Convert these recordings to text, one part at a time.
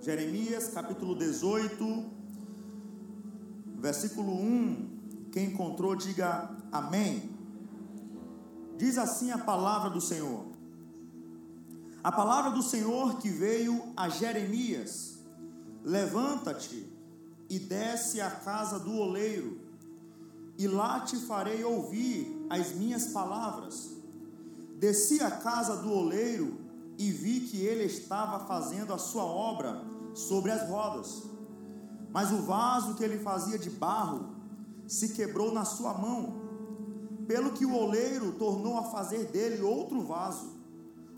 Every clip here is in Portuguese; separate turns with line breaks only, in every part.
Jeremias capítulo 18, versículo 1. Quem encontrou, diga amém. Diz assim a palavra do Senhor. A palavra do Senhor que veio a Jeremias: Levanta-te e desce à casa do oleiro, e lá te farei ouvir as minhas palavras. Desci à casa do oleiro e vi que ele estava fazendo a sua obra sobre as rodas. Mas o vaso que ele fazia de barro se quebrou na sua mão, pelo que o oleiro tornou a fazer dele outro vaso,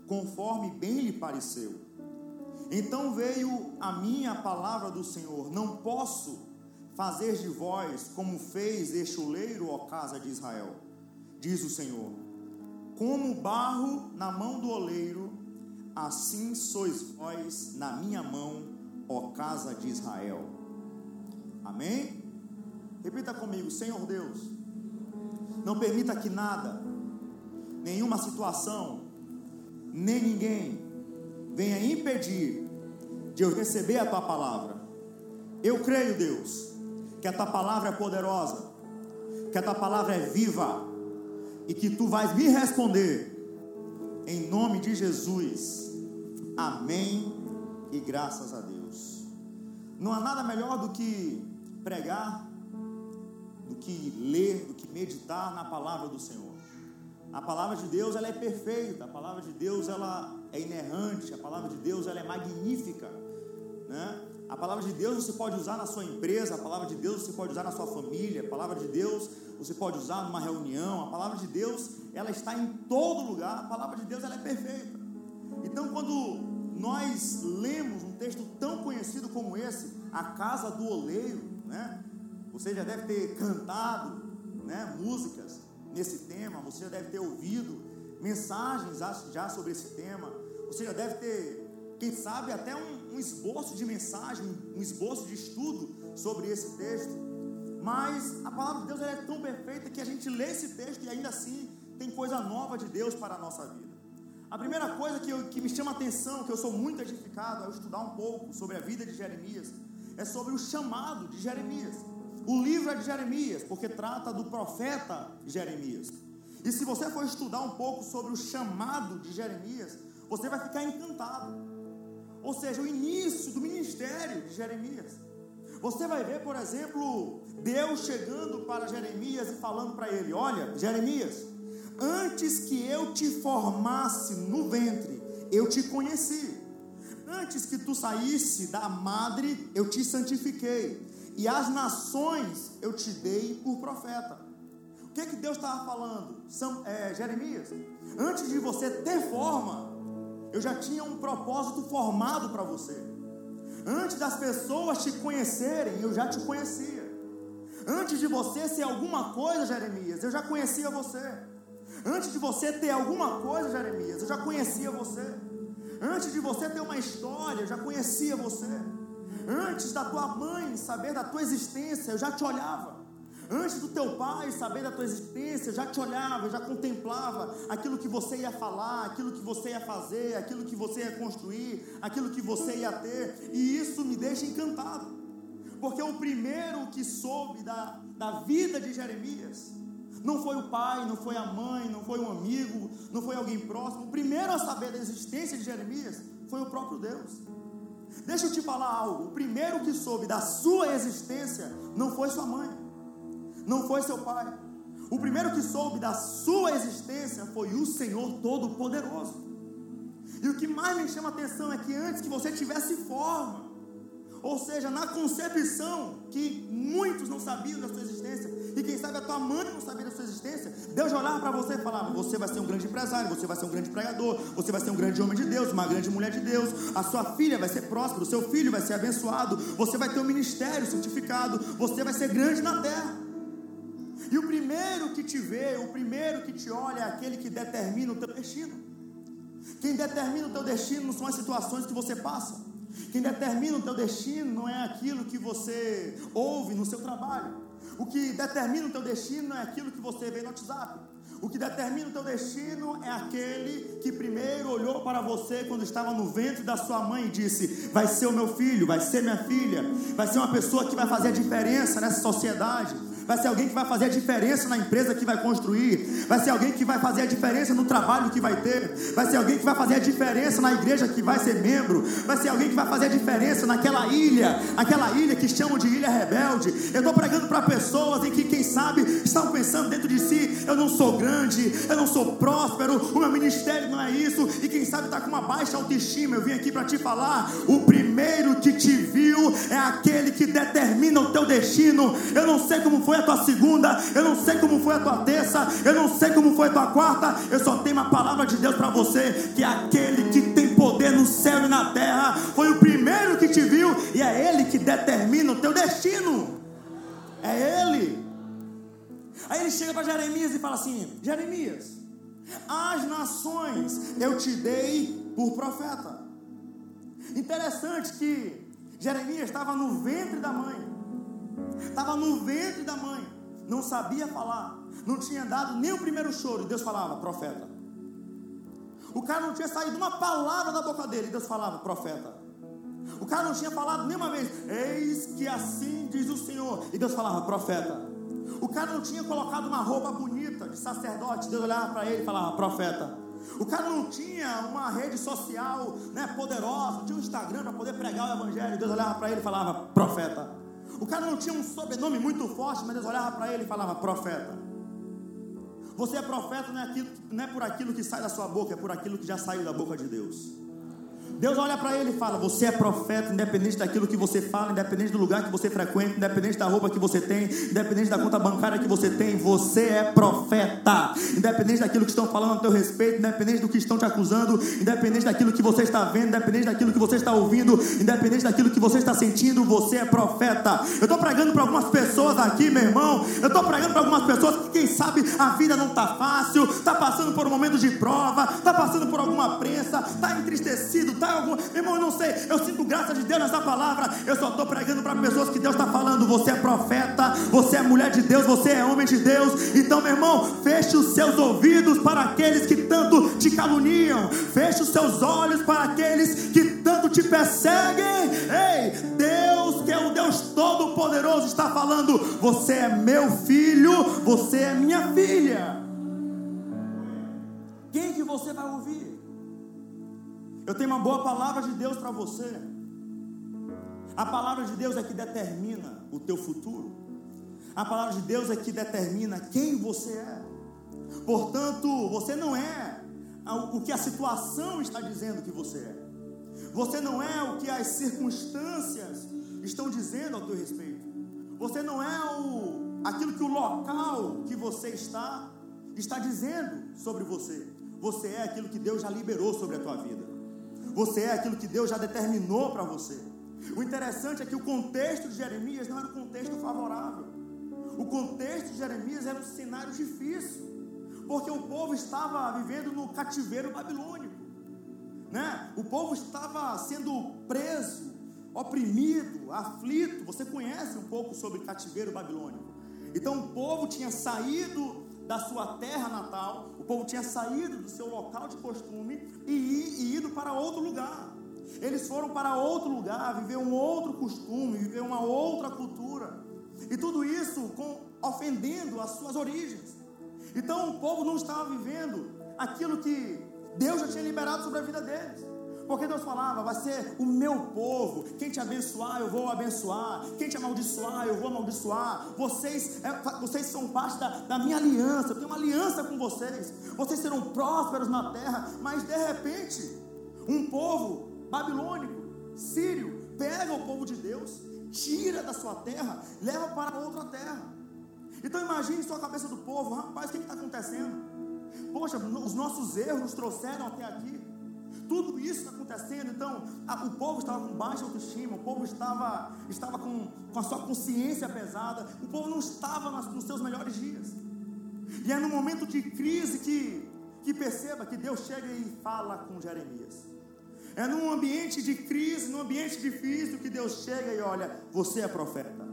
conforme bem lhe pareceu. Então veio a mim a palavra do Senhor: Não posso fazer de vós como fez este oleiro, ó casa de Israel, diz o Senhor. Como barro na mão do oleiro, assim sois vós na minha mão, ó casa de Israel. Amém? Repita comigo, Senhor Deus, não permita que nada, nenhuma situação, nem ninguém venha impedir de eu receber a tua palavra. Eu creio, Deus, que a tua palavra é poderosa, que a tua palavra é viva e que tu vais me responder em nome de Jesus. Amém e graças a Deus. Não há nada melhor do que pregar, do que ler, do que meditar na palavra do Senhor. A palavra de Deus ela é perfeita, a palavra de Deus ela é inerrante, a palavra de Deus ela é magnífica, né? A palavra de Deus você pode usar na sua empresa, a palavra de Deus você pode usar na sua família, a palavra de Deus você pode usar numa reunião, a palavra de Deus ela está em todo lugar, a palavra de Deus ela é perfeita. Então quando nós lemos um texto tão conhecido como esse, a casa do oleiro, né? Você já deve ter cantado, né, músicas nesse tema, você já deve ter ouvido mensagens já sobre esse tema, você já deve ter, quem sabe, até um, um esboço de mensagem, um esboço de estudo sobre esse texto. Mas a palavra de Deus é tão perfeita que a gente lê esse texto e ainda assim tem coisa nova de Deus para a nossa vida. A primeira coisa que, eu, que me chama a atenção, que eu sou muito edificado ao estudar um pouco sobre a vida de Jeremias, é sobre o chamado de Jeremias. O livro é de Jeremias, porque trata do profeta Jeremias. E se você for estudar um pouco sobre o chamado de Jeremias, você vai ficar encantado. Ou seja, o início do ministério de Jeremias. Você vai ver, por exemplo, Deus chegando para Jeremias e falando para ele: Olha, Jeremias, antes que eu te formasse no ventre, eu te conheci. Antes que tu saísse da madre, eu te santifiquei e as nações eu te dei por profeta. O que, que Deus estava falando? São, é, Jeremias, antes de você ter forma, eu já tinha um propósito formado para você. Antes das pessoas te conhecerem, eu já te conhecia. Antes de você ser alguma coisa, Jeremias, eu já conhecia você. Antes de você ter alguma coisa, Jeremias, eu já conhecia você. Antes de você ter uma história, eu já conhecia você. Antes da tua mãe saber da tua existência, eu já te olhava. Antes do teu pai saber da tua existência, já te olhava, já contemplava aquilo que você ia falar, aquilo que você ia fazer, aquilo que você ia construir, aquilo que você ia ter, e isso me deixa encantado, porque o primeiro que soube da, da vida de Jeremias não foi o pai, não foi a mãe, não foi um amigo, não foi alguém próximo, o primeiro a saber da existência de Jeremias foi o próprio Deus. Deixa eu te falar algo. O primeiro que soube da sua existência não foi sua mãe, não foi seu pai. O primeiro que soube da sua existência foi o Senhor Todo-Poderoso. E o que mais me chama a atenção é que antes que você tivesse forma, ou seja, na concepção, que muitos não sabiam da sua existência, e quem sabe a tua mãe não sabia da sua existência, Deus olhava para você e falava: Você vai ser um grande empresário, você vai ser um grande pregador, você vai ser um grande homem de Deus, uma grande mulher de Deus, a sua filha vai ser próspera, o seu filho vai ser abençoado, você vai ter um ministério santificado, você vai ser grande na terra. E o primeiro que te vê, o primeiro que te olha é aquele que determina o teu destino. Quem determina o teu destino não são as situações que você passa. Quem determina o teu destino não é aquilo que você ouve no seu trabalho. O que determina o teu destino não é aquilo que você vê no WhatsApp. O que determina o teu destino é aquele que primeiro olhou para você quando estava no ventre da sua mãe e disse: Vai ser o meu filho, vai ser minha filha, vai ser uma pessoa que vai fazer a diferença nessa sociedade vai ser alguém que vai fazer a diferença na empresa que vai construir, vai ser alguém que vai fazer a diferença no trabalho que vai ter, vai ser alguém que vai fazer a diferença na igreja que vai ser membro, vai ser alguém que vai fazer a diferença naquela ilha, aquela ilha que chamam de ilha rebelde. Eu estou pregando para pessoas em que, quem sabe, estão pensando dentro de si: eu não sou grande, eu não sou próspero, o meu ministério não é isso, e quem sabe está com uma baixa autoestima. Eu vim aqui para te falar: o primeiro que te viu é aquele que determina o teu destino. Eu não sei como foi foi a tua segunda, eu não sei como foi a tua terça, eu não sei como foi a tua quarta, eu só tenho uma palavra de Deus para você, que é aquele que tem poder no céu e na terra, foi o primeiro que te viu, e é ele que determina o teu destino. É ele. Aí ele chega para Jeremias e fala assim: Jeremias, as nações eu te dei por profeta. Interessante que Jeremias estava no ventre da mãe estava no ventre da mãe, não sabia falar, não tinha dado nem o primeiro choro, e Deus falava, profeta. O cara não tinha saído uma palavra da boca dele, e Deus falava, profeta. O cara não tinha falado nenhuma vez, eis que assim diz o Senhor, e Deus falava, profeta. O cara não tinha colocado uma roupa bonita de sacerdote, Deus olhava para ele e falava, profeta. O cara não tinha uma rede social né, poderosa, não tinha um Instagram para poder pregar o Evangelho, Deus olhava para ele e falava, profeta. O cara não tinha um sobrenome muito forte, mas Deus olhava para ele e falava: profeta. Você é profeta não é, aquilo, não é por aquilo que sai da sua boca, é por aquilo que já saiu da boca de Deus. Deus olha para ele e fala: Você é profeta, independente daquilo que você fala, independente do lugar que você frequenta, independente da roupa que você tem, independente da conta bancária que você tem, você é profeta. Independente daquilo que estão falando a teu respeito, independente do que estão te acusando, independente daquilo que você está vendo, independente daquilo que você está ouvindo, independente daquilo que você está sentindo, você é profeta. Eu estou pregando para algumas pessoas aqui, meu irmão. Eu estou pregando para algumas pessoas que, quem sabe, a vida não está fácil, está passando por um momento de prova, está passando por alguma prensa, está entristecido, está algum. Meu irmão, eu não sei. Eu sinto graça de Deus nessa palavra. Eu só estou pregando para pessoas que Deus está falando. Você é profeta, você é mulher de Deus, você é homem de Deus. Então, meu irmão, feche os seus ouvidos para aqueles que tanto te caluniam. Feche os seus olhos para aqueles que tanto te perseguem. Ei, Deus, que é o Deus Todo-Poderoso, está falando: Você é meu filho, você é minha filha. Quem que você vai ouvir? Eu tenho uma boa palavra de Deus para você. A palavra de Deus é que determina o teu futuro. A palavra de Deus é que determina quem você é. Portanto, você não é o que a situação está dizendo que você é. Você não é o que as circunstâncias estão dizendo ao teu respeito. Você não é o aquilo que o local que você está está dizendo sobre você. Você é aquilo que Deus já liberou sobre a tua vida. Você é aquilo que Deus já determinou para você. O interessante é que o contexto de Jeremias não era um contexto favorável. O contexto de Jeremias era um cenário difícil, porque o povo estava vivendo no cativeiro babilônico, né? O povo estava sendo preso, oprimido, aflito. Você conhece um pouco sobre cativeiro babilônico? Então o povo tinha saído da sua terra natal, o povo tinha saído do seu local de costume e, ido para outro lugar. Eles foram para outro lugar, viver um outro costume, viver uma outra cultura. E tudo isso com, ofendendo as suas origens. Então o povo não estava vivendo aquilo que Deus já tinha liberado sobre a vida deles. Porque Deus falava, vai ser o meu povo. Quem te abençoar, eu vou abençoar. Quem te amaldiçoar, eu vou amaldiçoar. Vocês, é, vocês são parte da, da minha aliança. Eu tenho uma aliança com vocês. Vocês serão prósperos na terra. Mas de repente, um povo babilônico, sírio, pega o povo de Deus, tira da sua terra, leva para outra terra. Então imagine sua cabeça do povo, rapaz, o que está acontecendo? Poxa, os nossos erros nos trouxeram até aqui tudo isso acontecendo. Então, a, o povo estava com baixa autoestima, o povo estava, estava com, com a sua consciência pesada, o povo não estava nas, nos seus melhores dias. E é no momento de crise que, que perceba que Deus chega e fala com Jeremias. É num ambiente de crise, num ambiente difícil, que Deus chega e olha: Você é profeta.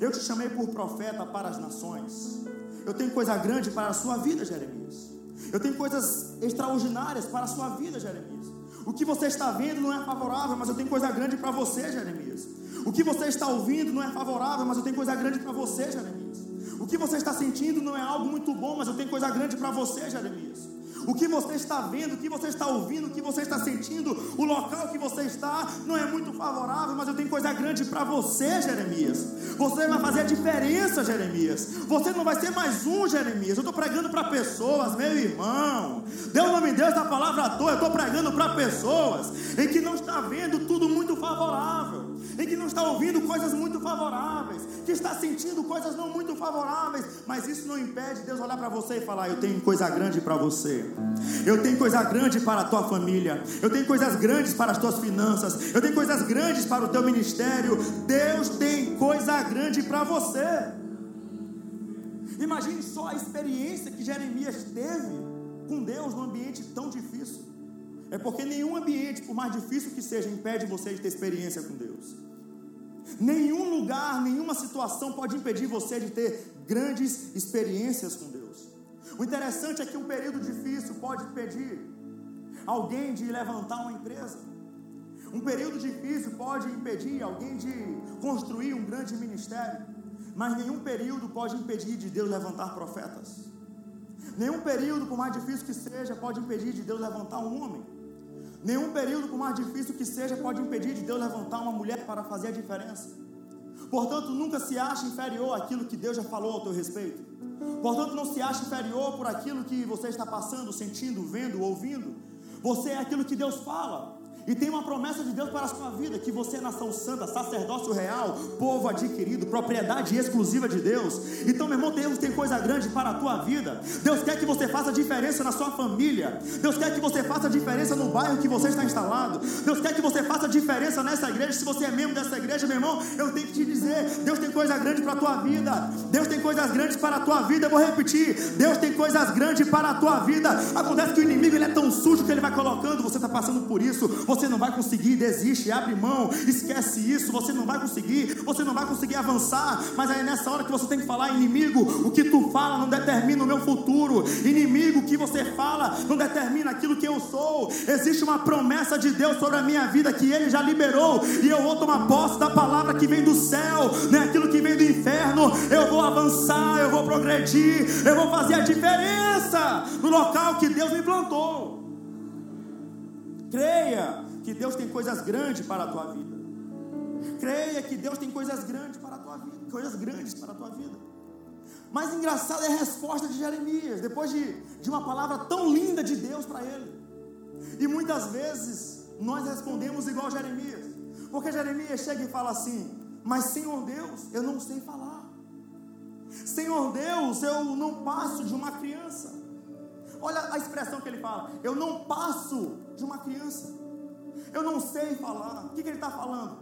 Eu te chamei por profeta para as nações. Eu tenho coisa grande para a sua vida, Jeremias. Eu tenho coisas extraordinárias para a sua vida, Jeremias. O que você está vendo não é favorável, mas eu tenho coisa grande para você, Jeremias. O que você está ouvindo não é favorável, mas eu tenho coisa grande para você, Jeremias. O que você está sentindo não é algo muito bom, mas eu tenho coisa grande para você, Jeremias. O que você está vendo, o que você está ouvindo, o que você está sentindo, o local que você está não é muito favorável, mas eu tenho coisa grande para você, Jeremias. Você vai fazer a diferença, Jeremias. Você não vai ser mais um, Jeremias. Eu estou pregando para pessoas, meu irmão. Deus não me deu essa palavra à toa. Eu estou pregando para pessoas em que não está vendo tudo muito favorável em que não está ouvindo coisas muito favoráveis, que está sentindo coisas não muito favoráveis, mas isso não impede Deus olhar para você e falar: Eu tenho coisa grande para você, eu tenho coisa grande para a tua família, eu tenho coisas grandes para as tuas finanças, eu tenho coisas grandes para o teu ministério. Deus tem coisa grande para você. Imagine só a experiência que Jeremias teve com Deus num ambiente tão difícil. É porque nenhum ambiente, por mais difícil que seja, impede você de ter experiência com Deus. Nenhum lugar, nenhuma situação pode impedir você de ter grandes experiências com Deus. O interessante é que um período difícil pode impedir alguém de levantar uma empresa. Um período difícil pode impedir alguém de construir um grande ministério. Mas nenhum período pode impedir de Deus levantar profetas. Nenhum período, por mais difícil que seja, pode impedir de Deus levantar um homem. Nenhum período, por mais difícil que seja, pode impedir de Deus levantar uma mulher para fazer a diferença. Portanto, nunca se ache inferior àquilo que Deus já falou ao teu respeito. Portanto, não se ache inferior por aquilo que você está passando, sentindo, vendo, ouvindo. Você é aquilo que Deus fala. E tem uma promessa de Deus para a sua vida: que você é nação santa, sacerdócio real, povo adquirido, propriedade exclusiva de Deus. Então, meu irmão, Deus tem coisa grande para a tua vida. Deus quer que você faça diferença na sua família. Deus quer que você faça diferença no bairro que você está instalado. Deus quer que você faça diferença nessa igreja. Se você é membro dessa igreja, meu irmão, eu tenho que te dizer: Deus tem coisa grande para a tua vida. Deus tem coisas grandes para a tua vida. Eu vou repetir: Deus tem coisas grandes para a tua vida. Acontece que o inimigo ele é tão sujo que ele vai colocando. Você está passando por isso você não vai conseguir, desiste, abre mão, esquece isso, você não vai conseguir, você não vai conseguir avançar, mas aí é nessa hora que você tem que falar, inimigo, o que tu fala não determina o meu futuro, inimigo, o que você fala não determina aquilo que eu sou, existe uma promessa de Deus sobre a minha vida que Ele já liberou, e eu vou tomar posse da palavra que vem do céu, não é aquilo que vem do inferno, eu vou avançar, eu vou progredir, eu vou fazer a diferença no local que Deus me plantou. Creia que Deus tem coisas grandes para a tua vida. Creia que Deus tem coisas grandes para a tua vida, coisas grandes para a tua vida. Mas engraçado é a resposta de Jeremias, depois de, de uma palavra tão linda de Deus para ele. E muitas vezes nós respondemos igual Jeremias, porque Jeremias chega e fala assim: Mas Senhor Deus, eu não sei falar. Senhor Deus, eu não passo de uma criança. Olha a expressão que ele fala: Eu não passo de uma criança. Eu não sei falar. O que, que ele está falando?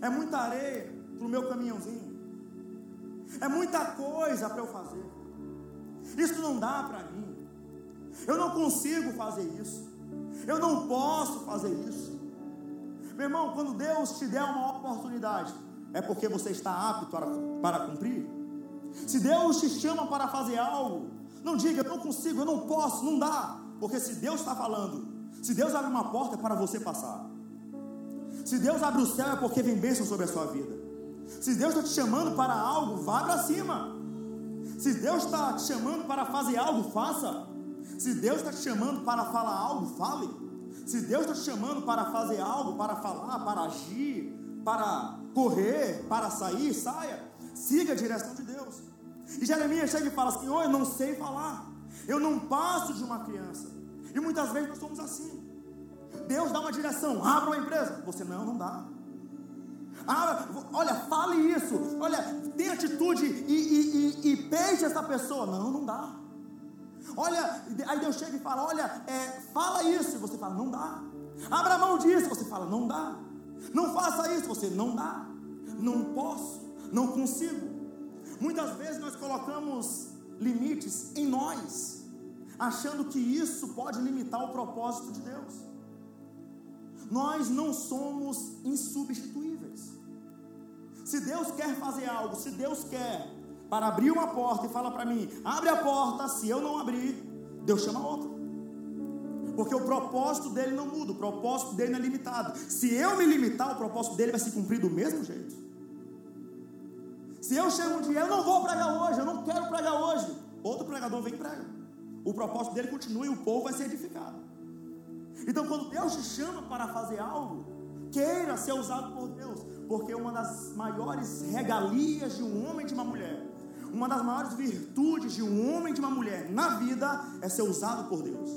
É muita areia para o meu caminhãozinho. É muita coisa para eu fazer. Isso não dá para mim. Eu não consigo fazer isso. Eu não posso fazer isso. Meu irmão, quando Deus te der uma oportunidade, é porque você está apto para, para cumprir. Se Deus te chama para fazer algo, não diga, eu não consigo, eu não posso, não dá. Porque se Deus está falando, se Deus abre uma porta é para você passar. Se Deus abre o céu é porque vem bênção sobre a sua vida. Se Deus está te chamando para algo, vá para cima. Se Deus está te chamando para fazer algo, faça. Se Deus está te chamando para falar algo, fale. Se Deus está te chamando para fazer algo, para falar, para agir, para correr, para sair, saia. Siga a direção de Deus. E Jeremias chega e fala assim: oh, eu não sei falar. Eu não passo de uma criança. E muitas vezes nós somos assim. Deus dá uma direção, abra uma empresa. Você não, não dá. Ah, olha, fale isso. Olha, tem atitude e, e, e, e beije essa pessoa. Não, não dá. Olha, aí Deus chega e fala: Olha, é, fala isso. Você fala: Não dá. Abra mão disso. Você fala: Não dá. Não faça isso. Você não dá. Não posso. Não consigo. Muitas vezes nós colocamos limites em nós achando que isso pode limitar o propósito de Deus. Nós não somos insubstituíveis. Se Deus quer fazer algo, se Deus quer para abrir uma porta e fala para mim: abre a porta, se eu não abrir, Deus chama outra. Porque o propósito dele não muda, o propósito dele não é limitado. Se eu me limitar, o propósito dele vai se cumprir do mesmo jeito. Se eu chego um dia, eu não vou pregar hoje, eu não quero pregar hoje, outro pregador vem e prega. O propósito dele continua e o povo vai ser edificado. Então, quando Deus te chama para fazer algo, queira ser usado por Deus, porque uma das maiores regalias de um homem e de uma mulher, uma das maiores virtudes de um homem e de uma mulher na vida é ser usado por Deus.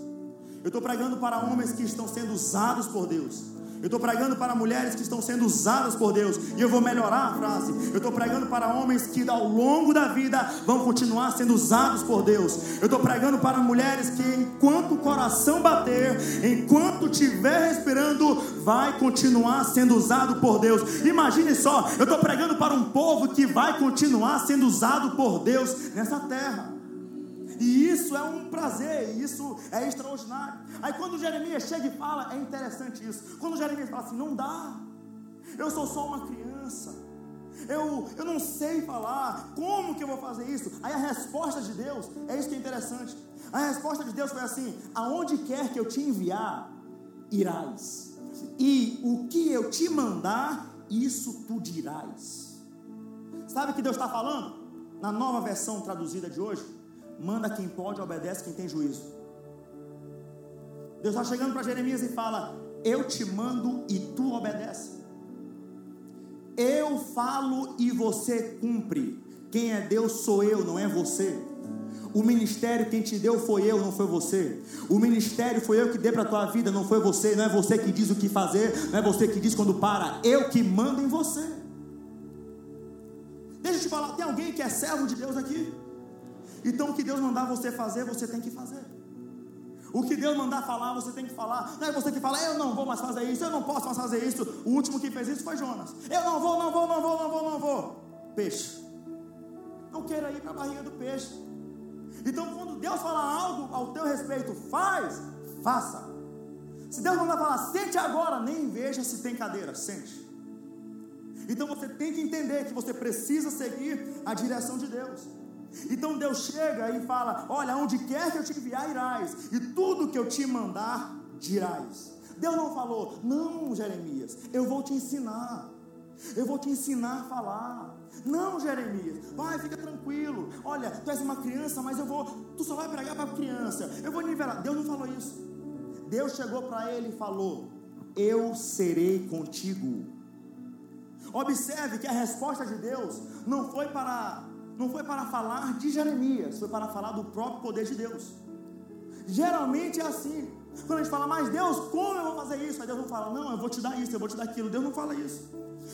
Eu estou pregando para homens que estão sendo usados por Deus. Eu estou pregando para mulheres que estão sendo usadas por Deus. E eu vou melhorar a frase. Eu estou pregando para homens que ao longo da vida vão continuar sendo usados por Deus. Eu estou pregando para mulheres que enquanto o coração bater, enquanto estiver respirando, vai continuar sendo usado por Deus. Imagine só, eu estou pregando para um povo que vai continuar sendo usado por Deus nessa terra. E isso é um prazer, isso é extraordinário. Aí quando Jeremias chega e fala, é interessante isso. Quando Jeremias fala assim, não dá, eu sou só uma criança, eu, eu não sei falar, como que eu vou fazer isso? Aí a resposta de Deus, é isso que é interessante. A resposta de Deus foi assim: aonde quer que eu te enviar, irás, e o que eu te mandar, isso tu dirás. Sabe o que Deus está falando? Na nova versão traduzida de hoje, manda quem pode, obedece quem tem juízo. Deus está chegando para Jeremias e fala: Eu te mando e tu obedece. Eu falo e você cumpre. Quem é Deus sou eu, não é você. O ministério quem te deu foi eu, não foi você. O ministério foi eu que dei para a tua vida, não foi você. Não é você que diz o que fazer, não é você que diz quando para. Eu que mando em você. Deixa eu te falar, tem alguém que é servo de Deus aqui? Então o que Deus mandar você fazer, você tem que fazer. O que Deus mandar falar, você tem que falar. Não é você que fala, eu não vou mais fazer isso, eu não posso mais fazer isso. O último que fez isso foi Jonas. Eu não vou, não vou, não vou, não vou, não vou. Peixe. Não queira ir para a barriga do peixe. Então, quando Deus falar algo ao teu respeito, faz, faça. Se Deus mandar falar, sente agora, nem veja se tem cadeira, sente. Então você tem que entender que você precisa seguir a direção de Deus. Então Deus chega e fala: Olha, onde quer que eu te enviar, irás, e tudo que eu te mandar, dirás. Deus não falou, não, Jeremias, eu vou te ensinar, eu vou te ensinar a falar. Não, Jeremias, vai, fica tranquilo. Olha, tu és uma criança, mas eu vou, tu só vai pregar para criança. Eu vou nivelar. Deus não falou isso. Deus chegou para ele e falou: Eu serei contigo. Observe que a resposta de Deus não foi para não foi para falar de Jeremias, foi para falar do próprio poder de Deus. Geralmente é assim. Quando a gente fala, mas Deus, como eu vou fazer isso? Aí Deus não fala, não, eu vou te dar isso, eu vou te dar aquilo. Deus não fala isso.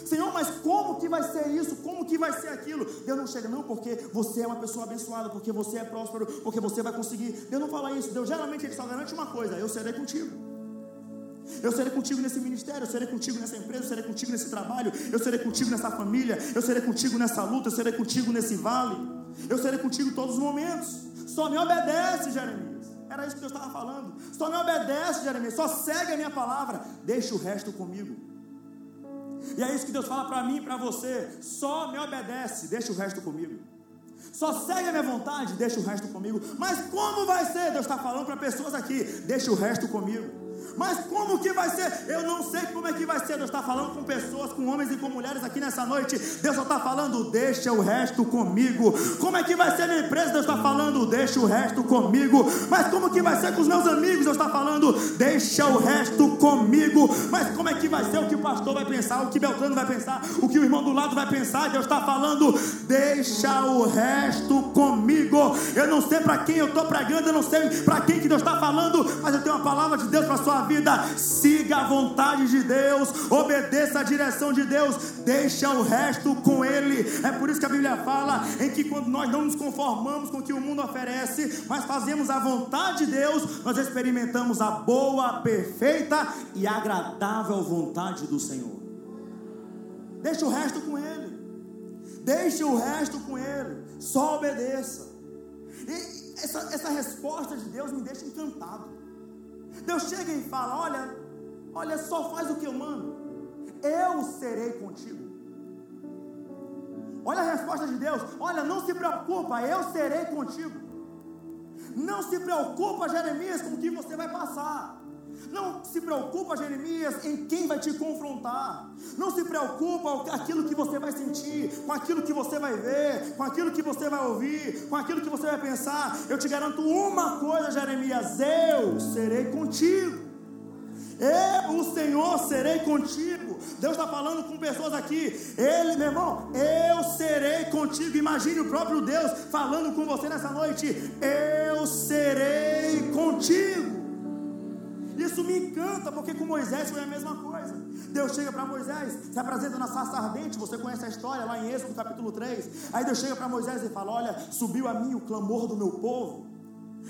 Senhor, mas como que vai ser isso? Como que vai ser aquilo? Deus não chega, não, porque você é uma pessoa abençoada, porque você é próspero, porque você vai conseguir. Deus não fala isso. Deus geralmente ele só garante uma coisa: eu serei contigo. Eu serei contigo nesse ministério, eu serei contigo nessa empresa, eu serei contigo nesse trabalho, eu serei contigo nessa família, eu serei contigo nessa luta, eu serei contigo nesse vale, eu serei contigo em todos os momentos. Só me obedece, Jeremias. Era isso que Deus estava falando. Só me obedece, Jeremias. Só segue a minha palavra. Deixa o resto comigo. E é isso que Deus fala para mim e para você. Só me obedece. Deixa o resto comigo. Só segue a minha vontade. Deixa o resto comigo. Mas como vai ser? Deus está falando para pessoas aqui. Deixa o resto comigo. Mas como que vai ser? Eu não sei como é que vai ser. Deus está falando com pessoas, com homens e com mulheres aqui nessa noite. Deus só está falando, deixa o resto comigo. Como é que vai ser minha empresa? Deus está falando, deixa o resto comigo. Mas como que vai ser com os meus amigos? Deus está falando, deixa o resto comigo. Mas como é que vai ser o que o pastor vai pensar, o que Beltrano vai pensar, o que o irmão do lado vai pensar? Deus está falando, deixa o resto comigo. Eu não sei para quem eu estou pregando, eu não sei para quem que Deus está falando, mas eu tenho uma palavra de Deus para sua vida, siga a vontade de Deus, obedeça a direção de Deus, deixa o resto com Ele. É por isso que a Bíblia fala em que quando nós não nos conformamos com o que o mundo oferece, mas fazemos a vontade de Deus, nós experimentamos a boa, perfeita e agradável vontade do Senhor. Deixa o resto com Ele. Deixe o resto com Ele. Só obedeça. E essa, essa resposta de Deus me deixa encantado. Deus chega e fala: Olha, olha, só faz o que eu mando, eu serei contigo. Olha a resposta de Deus: Olha, não se preocupa, eu serei contigo. Não se preocupa, Jeremias, com o que você vai passar. Não se preocupa, Jeremias, em quem vai te confrontar. Não se preocupa com aquilo que você vai sentir, com aquilo que você vai ver, com aquilo que você vai ouvir, com aquilo que você vai pensar. Eu te garanto uma coisa, Jeremias: eu serei contigo. Eu, o Senhor, serei contigo. Deus está falando com pessoas aqui. Ele, meu irmão, eu serei contigo. Imagine o próprio Deus falando com você nessa noite. Eu serei contigo. Isso me encanta, porque com Moisés foi a mesma coisa. Deus chega para Moisés, se apresenta na sarça ardente. Você conhece a história lá em Êxodo capítulo 3. Aí Deus chega para Moisés e fala: Olha, subiu a mim o clamor do meu povo.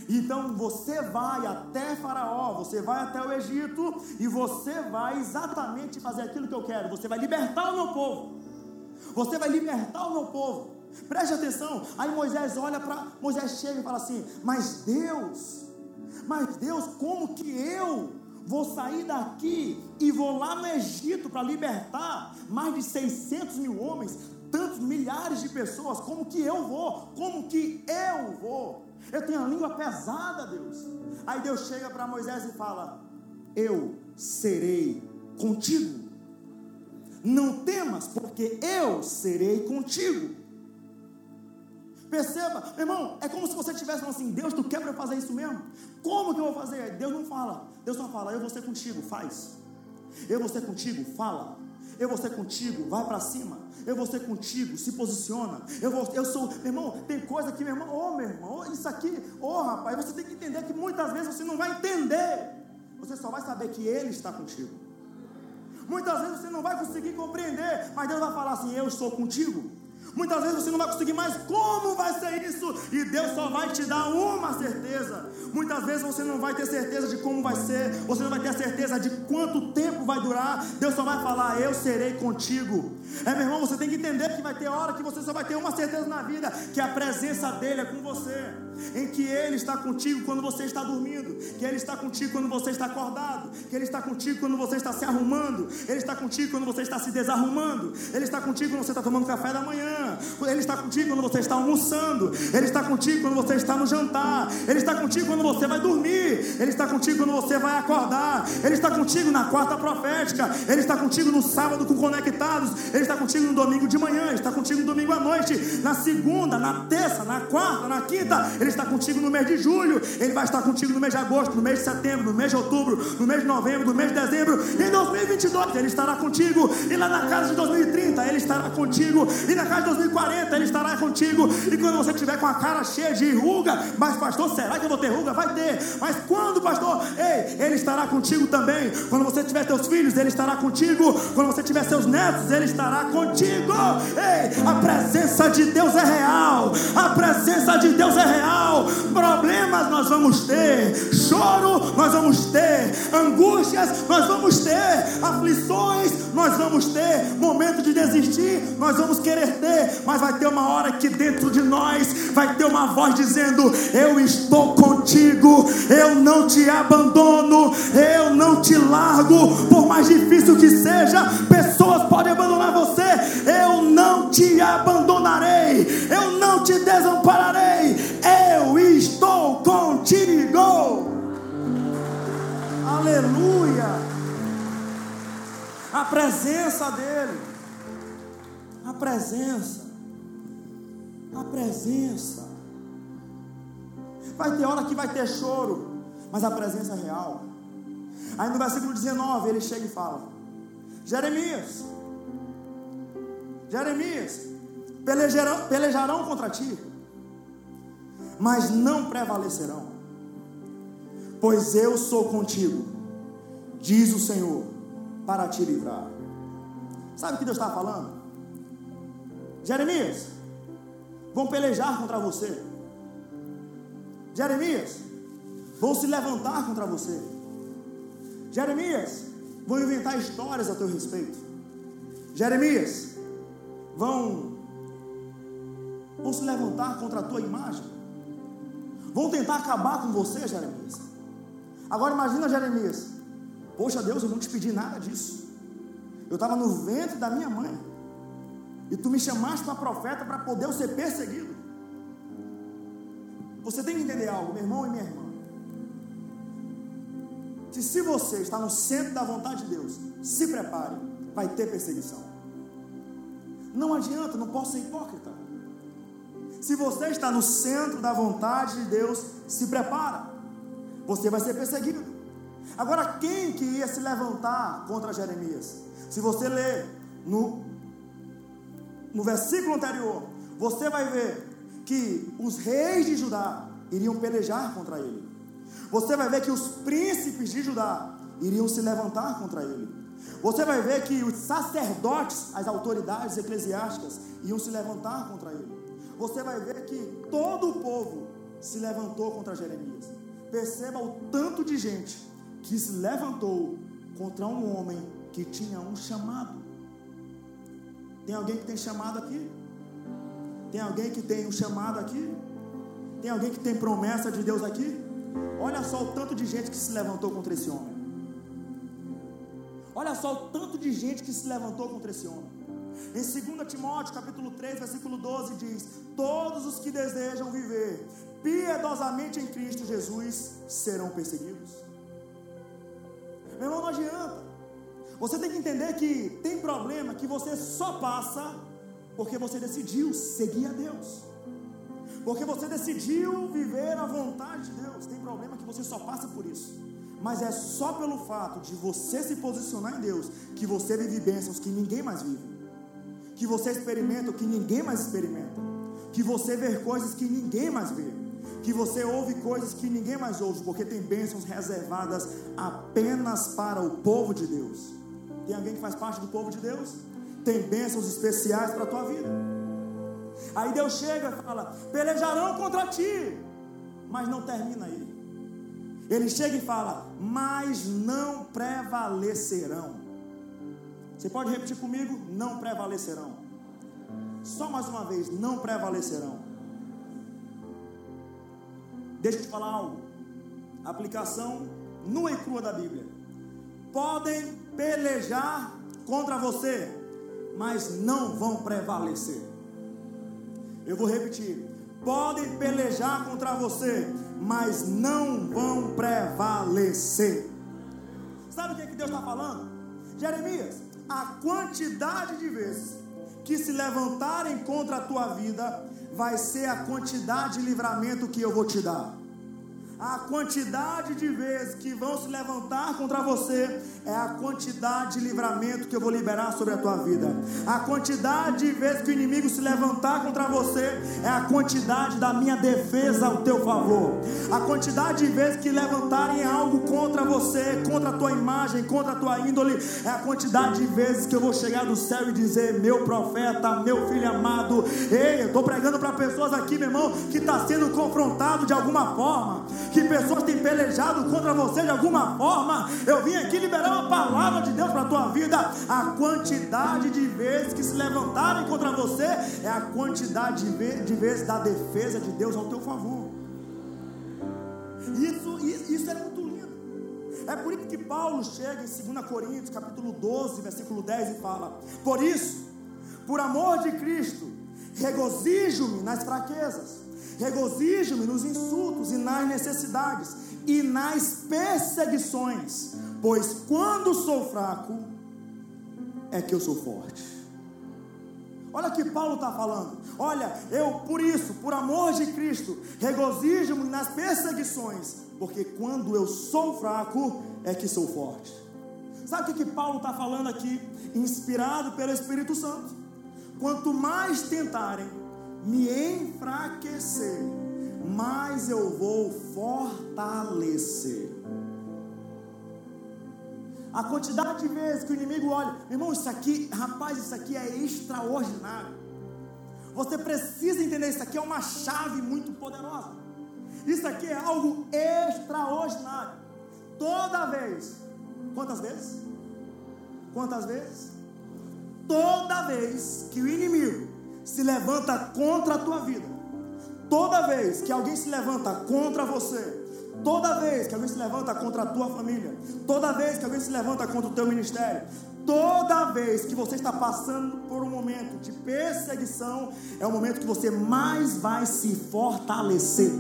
Então você vai até Faraó, você vai até o Egito e você vai exatamente fazer aquilo que eu quero. Você vai libertar o meu povo. Você vai libertar o meu povo. Preste atenção. Aí Moisés olha para Moisés chega e fala assim: Mas Deus, mas Deus, como que eu vou sair daqui e vou lá no Egito para libertar mais de 600 mil homens, tantos milhares de pessoas? Como que eu vou? Como que eu vou? Eu tenho a língua pesada, Deus. Aí Deus chega para Moisés e fala: Eu serei contigo. Não temas, porque eu serei contigo. Perceba, meu irmão, é como se você estivesse falando assim: Deus, tu quer para fazer isso mesmo? Como que eu vou fazer? Deus não fala, Deus só fala: Eu vou ser contigo, faz. Eu vou ser contigo, fala. Eu vou ser contigo, vai para cima. Eu vou ser contigo, se posiciona. Eu vou, eu sou, meu irmão, tem coisa que, meu irmão, ô oh, meu irmão, isso aqui, ô oh, rapaz, você tem que entender que muitas vezes você não vai entender. Você só vai saber que Ele está contigo. Muitas vezes você não vai conseguir compreender, mas Deus vai falar assim: Eu estou contigo. Muitas vezes você não vai conseguir mais como vai ser isso, e Deus só vai te dar uma certeza. Muitas vezes você não vai ter certeza de como vai ser, você não vai ter certeza de quanto tempo vai durar. Deus só vai falar: Eu serei contigo. É, meu irmão, você tem que entender que vai ter hora que você só vai ter uma certeza na vida, que a presença dele é com você. Em que ele está contigo quando você está dormindo, que ele está contigo quando você está acordado, que ele está contigo quando você está se arrumando, ele está contigo quando você está se desarrumando, ele está contigo quando você está tomando café da manhã, ele está contigo quando você está almoçando, ele está contigo quando você está no jantar, ele está contigo quando você vai dormir, ele está contigo quando você vai acordar, ele está contigo na quarta profética, ele está contigo no sábado com conectados, ele está contigo no domingo de manhã, Ele está contigo no domingo à noite, na segunda, na terça, na quarta, na quinta, Ele está contigo no mês de julho, Ele vai estar contigo no mês de agosto, no mês de setembro, no mês de outubro, no mês de novembro, no mês de dezembro, em 2022 Ele estará contigo, e lá na casa de 2030 Ele estará contigo, e na casa de 2040 Ele estará contigo, e quando você tiver com a cara cheia de ruga, mas pastor, será que eu vou ter ruga? Vai ter, mas quando, pastor? Ei, Ele estará contigo também, quando você tiver teus filhos, Ele estará contigo, quando você tiver seus netos, Ele estará estará contigo. Ei, a presença de Deus é real. A presença de Deus é real. Problemas nós vamos ter, choro nós vamos ter, angústias nós vamos ter, aflições nós vamos ter, momento de desistir nós vamos querer ter, mas vai ter uma hora que dentro de nós vai ter uma voz dizendo: Eu estou contigo, eu não te abandono, eu não te largo, por mais difícil que seja, pessoas podem abandonar você, eu não te abandonarei, eu não te desampararei, eu estou contigo. Aleluia! A presença dEle, a presença, a presença. Vai ter hora que vai ter choro, mas a presença é real. Aí no versículo 19 ele chega e fala: Jeremias, Jeremias, pelejarão, pelejarão contra ti, mas não prevalecerão, pois eu sou contigo, diz o Senhor, para te livrar. Sabe o que Deus está falando? Jeremias, vão pelejar contra você. Jeremias, vão se levantar contra você. Jeremias, vão inventar histórias a teu respeito. Jeremias, vão, vão se levantar contra a tua imagem, vão tentar acabar com você, Jeremias. Agora imagina Jeremias, poxa Deus, eu não te pedi nada disso. Eu estava no ventre da minha mãe. E tu me chamaste para profeta para poder eu ser perseguido. Você tem que entender algo, meu irmão e minha irmã. Que se você está no centro da vontade de Deus, se prepare, vai ter perseguição. Não adianta, não posso ser hipócrita. Se você está no centro da vontade de Deus, se prepara. Você vai ser perseguido. Agora, quem que ia se levantar contra Jeremias? Se você ler no, no versículo anterior, você vai ver que os reis de Judá iriam pelejar contra ele. Você vai ver que os príncipes de Judá iriam se levantar contra ele. Você vai ver que os sacerdotes, as autoridades eclesiásticas, iam se levantar contra ele. Você vai ver que todo o povo se levantou contra Jeremias. Perceba o tanto de gente que se levantou contra um homem que tinha um chamado. Tem alguém que tem chamado aqui? Tem alguém que tem um chamado aqui? Tem alguém que tem promessa de Deus aqui? Olha só o tanto de gente que se levantou contra esse homem. Olha só o tanto de gente que se levantou contra esse homem. Em 2 Timóteo, capítulo 3, versículo 12 diz: "Todos os que desejam viver piedosamente em Cristo Jesus serão perseguidos". Meu irmão, não adianta. Você tem que entender que tem problema que você só passa porque você decidiu seguir a Deus. Porque você decidiu viver a vontade de Deus. Tem problema que você só passa por isso. Mas é só pelo fato de você se posicionar em Deus que você vive bênçãos que ninguém mais vive. Que você experimenta o que ninguém mais experimenta. Que você vê coisas que ninguém mais vê. Que você ouve coisas que ninguém mais ouve. Porque tem bênçãos reservadas apenas para o povo de Deus. Tem alguém que faz parte do povo de Deus? Tem bênçãos especiais para a tua vida. Aí Deus chega e fala: pelejarão contra ti, mas não termina aí. Ele chega e fala: mas não prevalecerão. Você pode repetir comigo? Não prevalecerão. Só mais uma vez: não prevalecerão. Deixa eu te falar algo. Aplicação nua e crua da Bíblia. Podem pelejar contra você, mas não vão prevalecer. Eu vou repetir. Podem pelejar contra você, mas não vão prevalecer. Sabe o que, é que Deus está falando? Jeremias, a quantidade de vezes que se levantarem contra a tua vida vai ser a quantidade de livramento que eu vou te dar. A quantidade de vezes que vão se levantar contra você é a quantidade de livramento que eu vou liberar sobre a tua vida. A quantidade de vezes que o inimigo se levantar contra você é a quantidade da minha defesa ao teu favor. A quantidade de vezes que levantarem algo contra você, contra a tua imagem, contra a tua índole, é a quantidade de vezes que eu vou chegar do céu e dizer: Meu profeta, meu filho amado, ei, eu estou pregando para pessoas aqui, meu irmão, que está sendo confrontado de alguma forma que pessoas têm pelejado contra você de alguma forma. Eu vim aqui liberar uma palavra de Deus para a tua vida. A quantidade de vezes que se levantarem contra você é a quantidade de vezes da defesa de Deus ao teu favor. Isso, isso é muito lindo. É por isso que Paulo chega em 2 Coríntios, capítulo 12, versículo 10 e fala: Por isso, por amor de Cristo, regozijo-me nas fraquezas Regozijo-me nos insultos e nas necessidades e nas perseguições, pois quando sou fraco é que eu sou forte. Olha o que Paulo está falando. Olha, eu por isso, por amor de Cristo, regozijo-me nas perseguições, porque quando eu sou fraco é que sou forte. Sabe o que, que Paulo está falando aqui? Inspirado pelo Espírito Santo. Quanto mais tentarem me enfraquecer, mais eu vou fortalecer. A quantidade de vezes que o inimigo olha, irmão, isso aqui, rapaz, isso aqui é extraordinário. Você precisa entender, isso aqui é uma chave muito poderosa. Isso aqui é algo extraordinário. Toda vez, quantas vezes? Quantas vezes? Toda vez que o inimigo se levanta contra a tua vida, toda vez que alguém se levanta contra você, toda vez que alguém se levanta contra a tua família, toda vez que alguém se levanta contra o teu ministério, Toda vez que você está passando por um momento de perseguição, é o momento que você mais vai se fortalecer.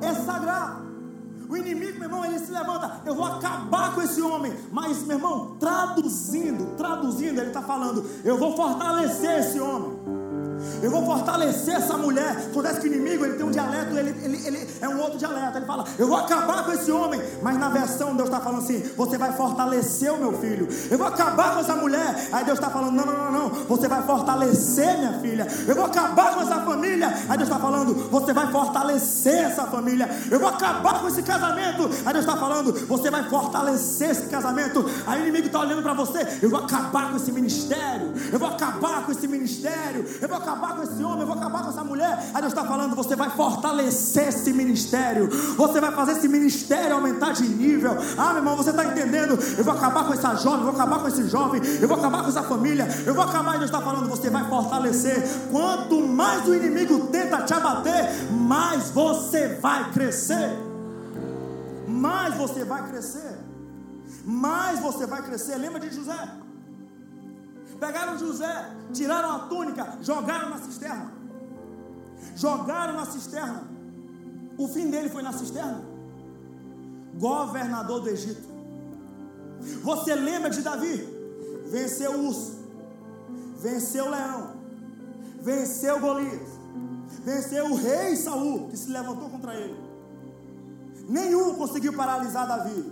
É sagrado. O inimigo, meu irmão, ele se levanta. Eu vou acabar com esse homem. Mas, meu irmão, traduzindo, traduzindo, ele está falando: Eu vou fortalecer esse homem. Eu vou fortalecer essa mulher. Acontece que o inimigo ele tem um dialeto, ele, ele, ele é um outro dialeto. Ele fala, eu vou acabar com esse homem. Mas na versão Deus está falando assim: você vai fortalecer o meu filho. Eu vou acabar com essa mulher. Aí Deus está falando: não, não, não, não. Você vai fortalecer minha filha. Eu vou acabar com essa família. Aí Deus está falando: você vai fortalecer essa família. Eu vou acabar com esse casamento. Aí Deus está falando: você vai fortalecer esse casamento. Aí o inimigo está olhando para você: eu vou acabar com esse ministério. Eu vou acabar com esse ministério. Eu vou acabar com esse homem, eu vou acabar com essa mulher. Aí Deus está falando: você vai fortalecer esse ministério, você vai fazer esse ministério aumentar de nível. Ah, meu irmão, você está entendendo? Eu vou acabar com essa jovem, eu vou acabar com esse jovem, eu vou acabar com essa família, eu vou acabar. E Deus está falando: você vai fortalecer. Quanto mais o inimigo tenta te abater, mais você vai crescer. Mais você vai crescer. Mais você vai crescer. Lembra de José? Pegaram José, tiraram a túnica, jogaram na cisterna. Jogaram na cisterna. O fim dele foi na cisterna. Governador do Egito. Você lembra de Davi? Venceu o urso, venceu o leão, venceu Golias, venceu o rei Saul, que se levantou contra ele. Nenhum conseguiu paralisar Davi,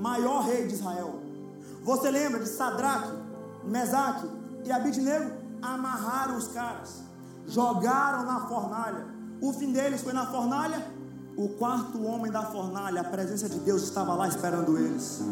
maior rei de Israel. Você lembra de Sadraque, Mesaque e Abidnego amarraram os caras, jogaram na fornalha. O fim deles foi na fornalha. O quarto homem da fornalha, a presença de Deus estava lá esperando eles.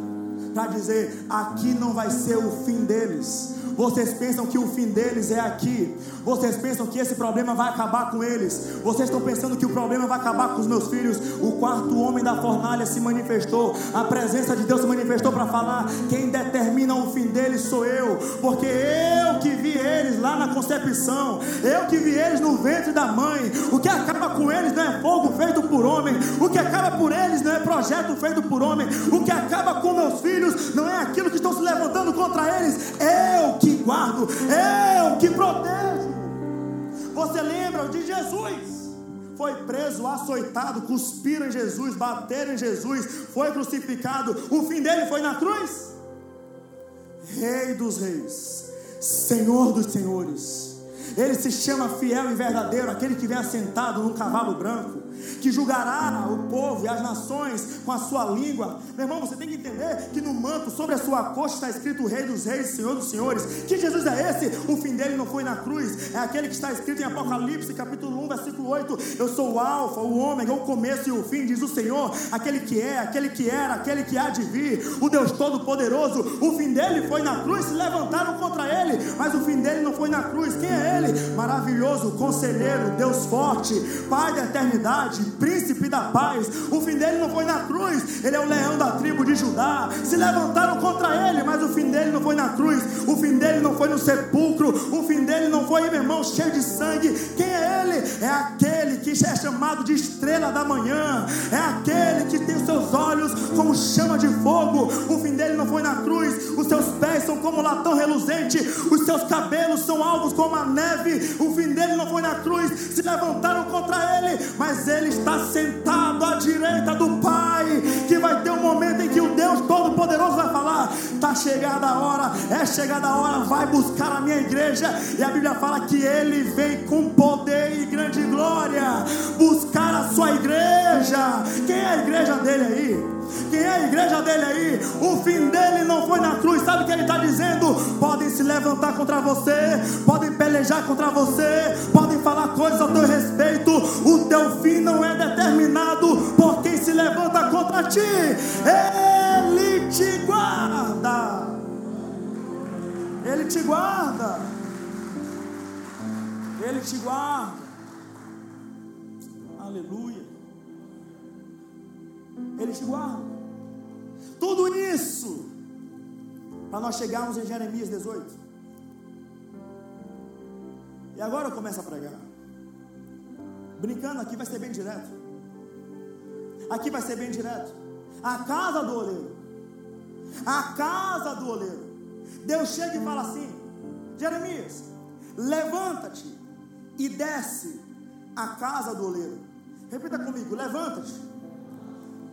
Para dizer: aqui não vai ser o fim deles. Vocês pensam que o fim deles é aqui. Vocês pensam que esse problema vai acabar com eles. Vocês estão pensando que o problema vai acabar com os meus filhos. O quarto homem da fornalha se manifestou. A presença de Deus se manifestou para falar: quem determina o fim deles sou eu. Porque eu que vi eles lá na concepção. Eu que vi eles no ventre da mãe. O que acaba com eles não é fogo feito por homem. O que acaba por eles não é projeto feito por homem. O que acaba com meus filhos não é aquilo que estão se levantando contra eles. Eu que guardo, eu que protejo. Você lembra de Jesus? Foi preso, açoitado, cuspiram em Jesus, bateram em Jesus, foi crucificado. O fim dele foi na cruz. Rei dos reis, Senhor dos senhores. Ele se chama fiel e verdadeiro, aquele que vem assentado num cavalo branco que julgará o povo e as nações com a sua língua. Meu irmão, você tem que entender que no manto, sobre a sua coxa, está escrito Rei dos Reis, Senhor dos Senhores. Que Jesus é esse? O fim dele não foi na cruz, é aquele que está escrito em Apocalipse, capítulo 1, versículo 8. Eu sou o Alfa, o Ômega, o começo e o fim, diz o Senhor, aquele que é, aquele que era, aquele que há de vir, o Deus Todo-Poderoso. O fim dele foi na cruz, se levantaram contra ele, mas o fim dele não foi na cruz. Quem é ele? Maravilhoso, conselheiro, Deus forte, Pai da eternidade, príncipe da paz. O fim dele não foi na cruz, ele é o leão da tribo de Judá. Se levantaram contra ele, mas o fim dele não foi na cruz, o fim dele não foi no sepulcro, o fim dele não foi, meu irmão, cheio de sangue. Quem é ele? É aquele que é chamado de estrela da manhã, é aquele que tem os seus olhos como chama de fogo. O fim dele não foi na cruz, os seus pés são como latão reluzente, os seus cabelos são alvos como a neve. O fim dele não foi na cruz, se levantaram contra ele, mas ele está sentado à direita do Pai, que vai ter um momento em que o Deus Todo-Poderoso vai falar: está chegada a hora, é chegada a hora, vai buscar a minha igreja. E a Bíblia fala que ele vem com poder e grande glória buscar a sua igreja. Quem é a igreja dele aí? Quem é a igreja dele aí? O fim dele não foi na cruz. Sabe o que ele está dizendo? Podem se levantar contra você, podem pelejar contra você, podem falar coisas a teu respeito. O teu fim não é determinado por quem se levanta contra ti. Ele te guarda. Ele te guarda. Ele te guarda. Aleluia. Ele te guarda. Tudo isso para nós chegarmos em Jeremias 18. E agora eu começo a pregar. Brincando aqui vai ser bem direto. Aqui vai ser bem direto. A casa do oleiro. A casa do oleiro. Deus chega e fala assim: Jeremias, levanta-te e desce a casa do oleiro. Repita comigo: levanta-te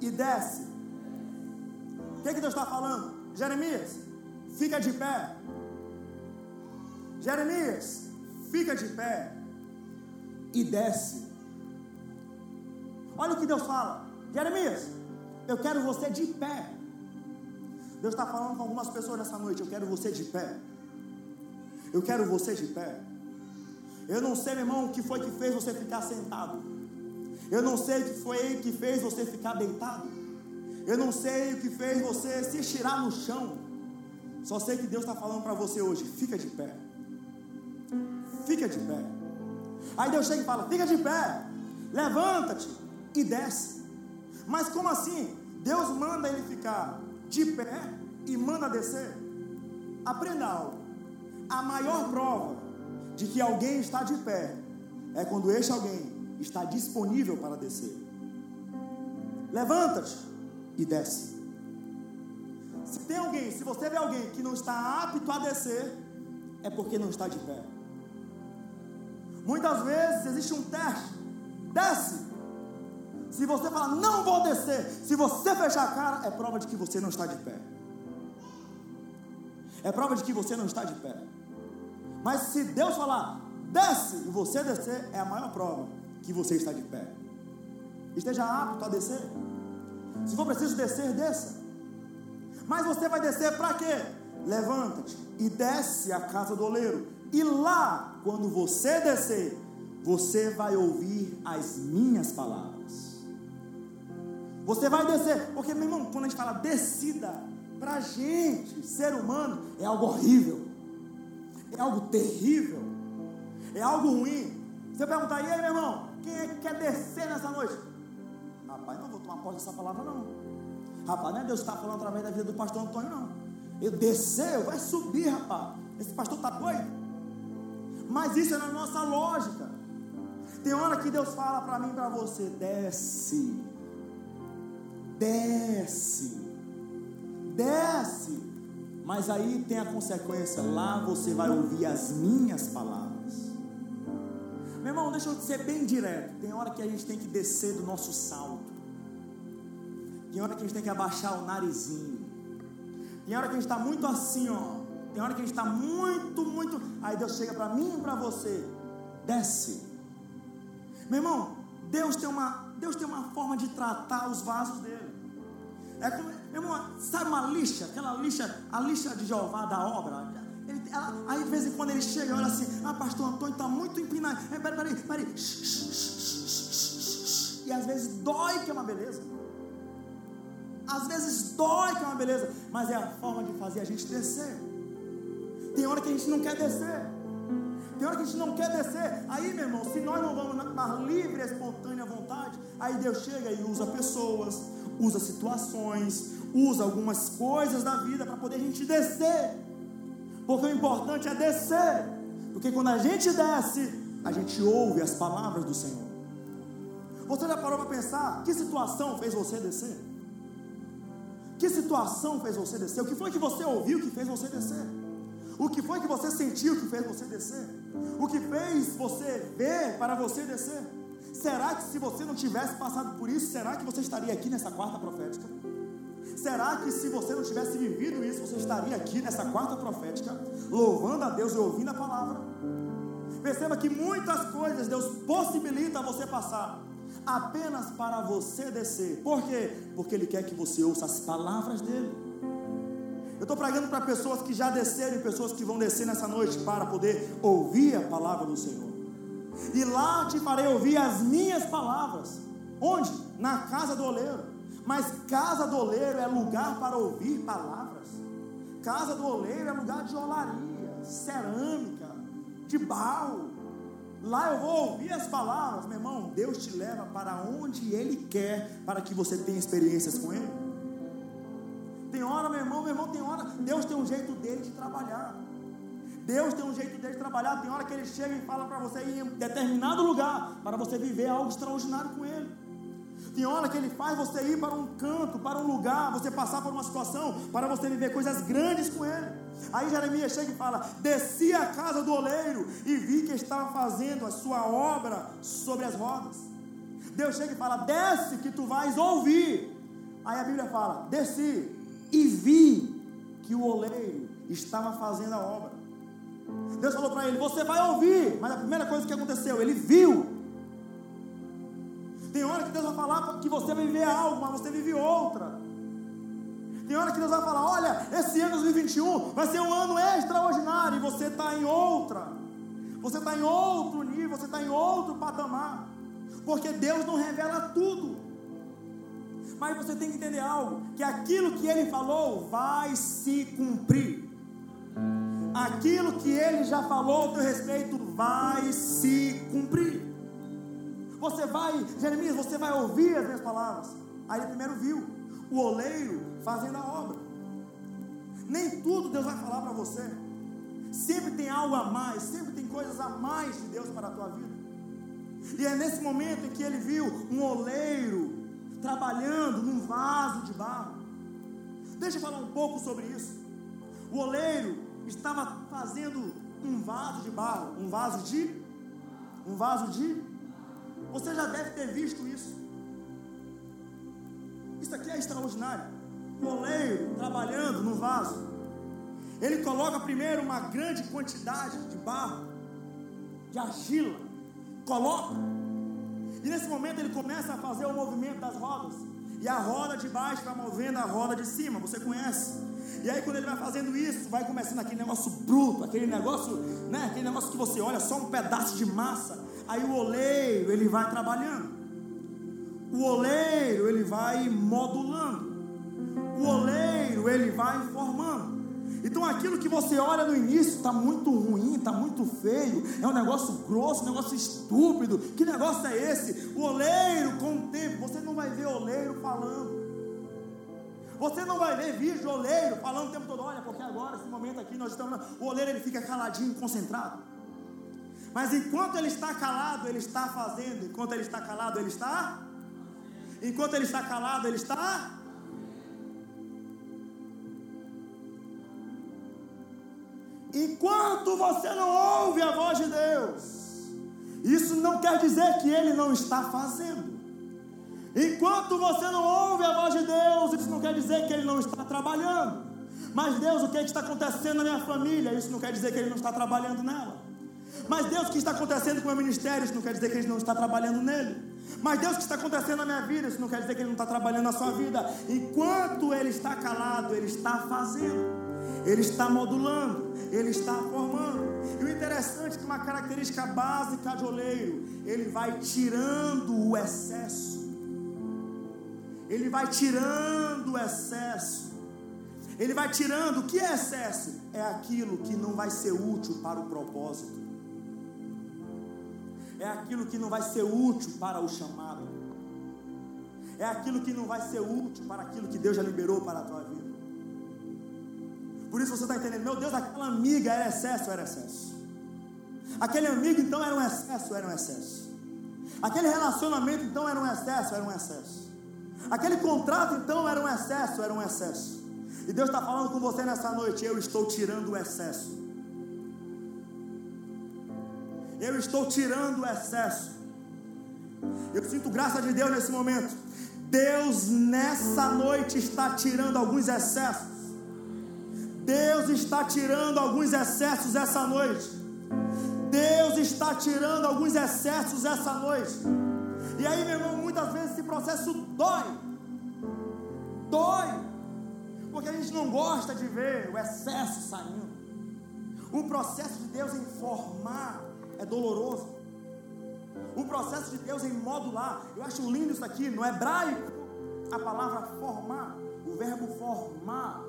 e desce. O que, que Deus está falando? Jeremias, fica de pé. Jeremias, fica de pé e desce. Olha o que Deus fala, Jeremias, eu quero você de pé. Deus está falando com algumas pessoas nessa noite. Eu quero você de pé. Eu quero você de pé. Eu não sei, meu irmão, o que foi que fez você ficar sentado. Eu não sei o que foi que fez você ficar deitado. Eu não sei o que fez você se estirar no chão. Só sei que Deus está falando para você hoje: fica de pé. Fica de pé. Aí Deus chega e fala: fica de pé. Levanta-te e desce. Mas como assim? Deus manda ele ficar de pé e manda descer. Aprenda algo. A maior prova de que alguém está de pé é quando este alguém está disponível para descer. Levanta-te e desce. Se tem alguém, se você vê alguém que não está apto a descer, é porque não está de pé. Muitas vezes existe um teste. Desce. Se você falar, não vou descer, se você fechar a cara, é prova de que você não está de pé. É prova de que você não está de pé. Mas se Deus falar, desce, e você descer, é a maior prova que você está de pé. Esteja apto a descer. Se for preciso descer, desça. Mas você vai descer para quê? Levanta-te e desce a casa do oleiro. E lá, quando você descer, você vai ouvir as minhas palavras. Você vai descer, porque meu irmão, quando a gente fala descida, para gente, ser humano, é algo horrível é algo terrível, é algo ruim. Você perguntar, e aí, meu irmão, quem é que quer descer nessa noite? Rapaz, não vou tomar posse dessa palavra, não. Rapaz, não é Deus que está falando através da vida do pastor Antônio, não. Ele desceu, vai subir, rapaz. Esse pastor está doido. Mas isso é na nossa lógica. Tem hora que Deus fala para mim e para você: desce, desce, desce. Mas aí tem a consequência, lá você vai ouvir as minhas palavras. Meu irmão, deixa eu ser bem direto. Tem hora que a gente tem que descer do nosso salto. Tem hora que a gente tem que abaixar o narizinho. Tem hora que a gente está muito assim, ó. Tem hora que a gente está muito, muito. Aí Deus chega para mim e para você. Desce. Meu irmão, Deus tem uma, Deus tem uma forma de tratar os vasos dele. É como, irmão, sabe uma lixa, aquela lixa, a lixa de Jeová da obra? Ele, ela, aí de vez em quando ele chega e olha assim, ah, pastor Antônio está muito empinado. É, peraí, peraí, peraí. E às vezes dói que é uma beleza. Às vezes dói que é uma beleza, mas é a forma de fazer a gente descer. Tem hora que a gente não quer descer. Tem hora que a gente não quer descer. Aí, meu irmão, se nós não vamos na, livre, espontânea vontade, aí Deus chega e usa pessoas, usa situações, usa algumas coisas da vida para poder a gente descer. Porque o importante é descer. Porque quando a gente desce, a gente ouve as palavras do Senhor. Você já parou para pensar que situação fez você descer? Que situação fez você descer? O que foi que você ouviu que fez você descer? O que foi que você sentiu que fez você descer? O que fez você ver para você descer? Será que se você não tivesse passado por isso, será que você estaria aqui nessa quarta profética? Será que se você não tivesse vivido isso, você estaria aqui nessa quarta profética, louvando a Deus e ouvindo a palavra? Perceba que muitas coisas Deus possibilita você passar apenas para você descer. Por quê? Porque Ele quer que você ouça as palavras dele. Eu estou pregando para pessoas que já desceram e pessoas que vão descer nessa noite para poder ouvir a palavra do Senhor e lá te farei ouvir as minhas palavras. Onde? Na casa do oleiro. Mas casa do oleiro é lugar para ouvir palavras. Casa do oleiro é lugar de olaria, cerâmica, de barro. Lá eu vou ouvir as palavras, meu irmão. Deus te leva para onde Ele quer, para que você tenha experiências com Ele. Tem hora, meu irmão, meu irmão, tem hora. Deus tem um jeito dele de trabalhar. Deus tem um jeito dele de trabalhar. Tem hora que ele chega e fala para você ir em determinado lugar para você viver algo extraordinário com ele. Tem hora que ele faz você ir para um canto, para um lugar, você passar por uma situação, para você viver coisas grandes com ele. Aí Jeremias chega e fala: Desci à casa do oleiro e vi que estava fazendo a sua obra sobre as rodas. Deus chega e fala: Desce que tu vais ouvir. Aí a Bíblia fala: Desci e vi que o oleiro estava fazendo a obra. Deus falou para ele: Você vai ouvir. Mas a primeira coisa que aconteceu, ele viu. Tem hora que Deus vai falar que você vai viver algo, mas você vive outra. Tem hora que Deus vai falar: olha, esse ano 2021 vai ser um ano extraordinário e você está em outra. Você está em outro nível, você está em outro patamar. Porque Deus não revela tudo. Mas você tem que entender algo: que aquilo que Ele falou vai se cumprir. Aquilo que Ele já falou ao teu respeito vai se cumprir. Você vai, Jeremias, você vai ouvir as minhas palavras. Aí ele primeiro viu o oleiro fazendo a obra. Nem tudo Deus vai falar para você. Sempre tem algo a mais, sempre tem coisas a mais de Deus para a tua vida. E é nesse momento em que ele viu um oleiro trabalhando num vaso de barro. Deixa eu falar um pouco sobre isso. O oleiro estava fazendo um vaso de barro, um vaso de um vaso de Você já deve ter visto isso. Isso aqui é extraordinário. O oleiro trabalhando no vaso. Ele coloca primeiro uma grande quantidade de barro, de argila. Coloca. E nesse momento ele começa a fazer o movimento das rodas. E a roda de baixo vai movendo a roda de cima, você conhece. E aí quando ele vai fazendo isso, vai começando aquele negócio bruto, aquele negócio, né, aquele negócio que você olha só um pedaço de massa. Aí o oleiro, ele vai trabalhando o oleiro ele vai modulando, o oleiro ele vai formando. Então aquilo que você olha no início está muito ruim, está muito feio, é um negócio grosso, um negócio estúpido. Que negócio é esse? O oleiro, com o tempo, você não vai ver oleiro falando. Você não vai ver vídeo de oleiro falando o tempo todo, olha, porque agora, esse momento aqui, nós estamos. O oleiro ele fica caladinho, concentrado. Mas enquanto ele está calado, ele está fazendo. Enquanto ele está calado, ele está Enquanto ele está calado, ele está. Enquanto você não ouve a voz de Deus, isso não quer dizer que ele não está fazendo. Enquanto você não ouve a voz de Deus, isso não quer dizer que ele não está trabalhando. Mas Deus, o que, é que está acontecendo na minha família? Isso não quer dizer que ele não está trabalhando nela. Mas Deus, o que está acontecendo com o meu ministério? Isso não quer dizer que ele não está trabalhando nele. Mas Deus, o que está acontecendo na minha vida? Isso não quer dizer que Ele não está trabalhando na sua vida. Enquanto Ele está calado, Ele está fazendo, Ele está modulando, Ele está formando. E o interessante é que uma característica básica de oleiro, ele vai tirando o excesso. Ele vai tirando o excesso. Ele vai tirando o que é excesso? É aquilo que não vai ser útil para o propósito é aquilo que não vai ser útil para o chamado, é aquilo que não vai ser útil para aquilo que Deus já liberou para a tua vida. Por isso você está entendendo, meu Deus, aquela amiga era excesso, era excesso. Aquele amigo então era um excesso, era um excesso. Aquele relacionamento então era um excesso, era um excesso. Aquele contrato então era um excesso, era um excesso. E Deus está falando com você nessa noite, eu estou tirando o excesso. Eu estou tirando o excesso. Eu sinto graça de Deus nesse momento. Deus nessa noite está tirando alguns excessos. Deus está tirando alguns excessos essa noite. Deus está tirando alguns excessos essa noite. E aí, meu irmão, muitas vezes esse processo dói. Dói. Porque a gente não gosta de ver o excesso saindo. O processo de Deus em formar é doloroso. O processo de Deus em modular, eu acho lindo isso aqui, no hebraico, a palavra formar, o verbo formar,